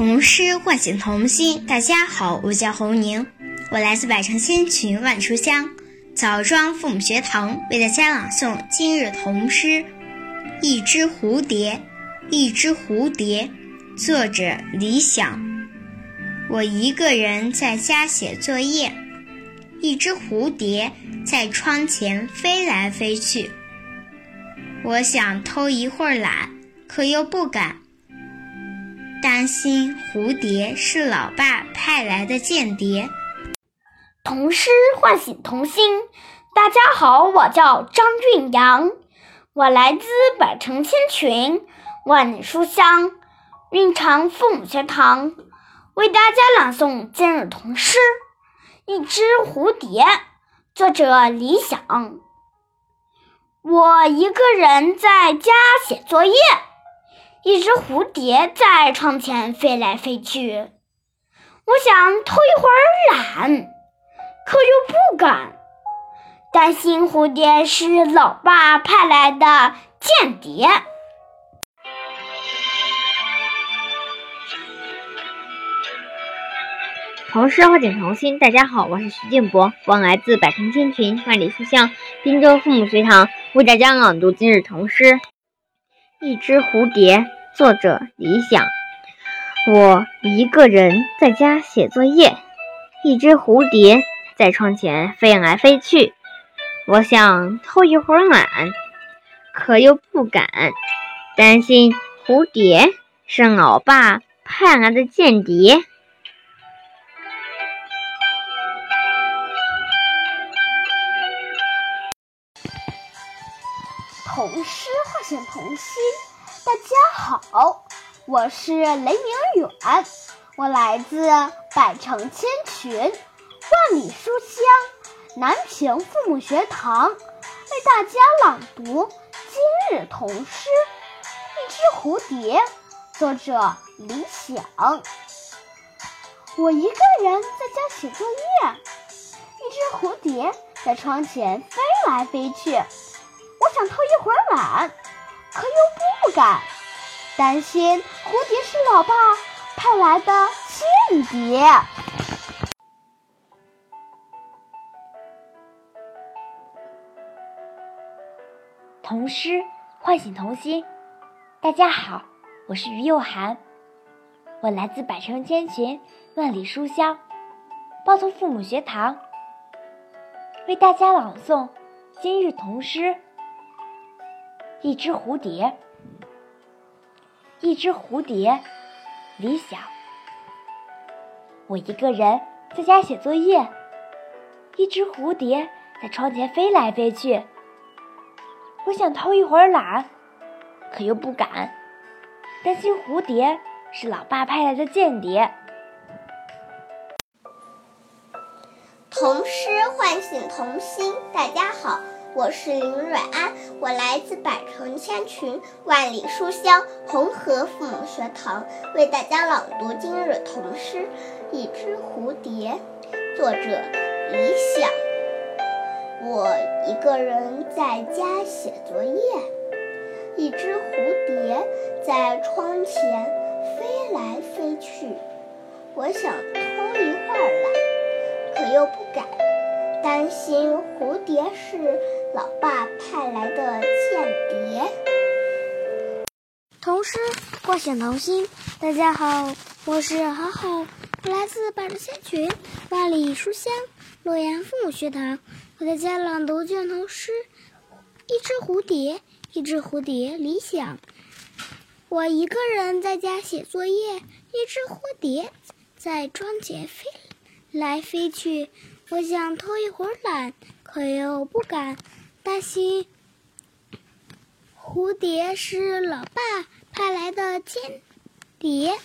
童诗唤醒童心。大家好，我叫侯宁，我来自百城千群万书香枣庄父母学堂，为大家朗诵今日童诗《一只蝴蝶》。一只蝴蝶，作者李想。我一个人在家写作业，一只蝴蝶在窗前飞来飞去。我想偷一会儿懒，可又不敢。担心蝴蝶是老爸派来的间谍。童诗唤醒童心。大家好，我叫张俊阳，我来自百城千群，万里书香，蕴藏父母学堂，为大家朗诵今日童诗《一只蝴蝶》，作者李想。我一个人在家写作业。一只蝴蝶在窗前飞来飞去，我想偷一会儿懒，可又不敢，担心蝴蝶是老爸派来的间谍。童诗唤醒童心，大家好，我是徐静博，我来自百城千群，万里书香滨州父母学堂，为大家朗读今日童诗。一只蝴蝶，作者李想。我一个人在家写作业，一只蝴蝶在窗前飞来飞去。我想偷一会儿懒，可又不敢，担心蝴蝶是老爸派来的间谍。童诗唤醒童心。大家好，我是雷明远，我来自百城千群，万里书香南平父母学堂，为大家朗读今日童诗《一只蝴蝶》，作者李想。我一个人在家写作业，一只蝴蝶在窗前飞来飞去。又不敢，担心蝴蝶是老爸派来的间谍。童诗唤醒童心。大家好，我是于幼涵，我来自百城千群，万里书香包头父母学堂，为大家朗诵今日童诗。一只蝴蝶，一只蝴蝶，理想。我一个人在家写作业，一只蝴蝶在窗前飞来飞去。我想偷一会儿懒，可又不敢，担心蝴蝶是老爸派来的间谍。童诗唤醒童心，大家好。我是林蕊安，我来自百城千群，万里书香红河父母学堂，为大家朗读今日童诗《一只蝴蝶》，作者李想。我一个人在家写作业，一只蝴蝶在窗前飞来飞去，我想偷一会儿懒，可又不敢，担心蝴蝶是。老爸派来的间谍。童诗唤醒童心。大家好，我是好好，我来自百城千群，万里书香洛阳父母学堂，为大家朗读卷童诗《一只蝴蝶》。一只蝴蝶，理想。我一个人在家写作业，一只蝴蝶在窗前飞来飞去。我想偷一会儿懒，可又不敢。担心蝴蝶是老爸派来的间谍。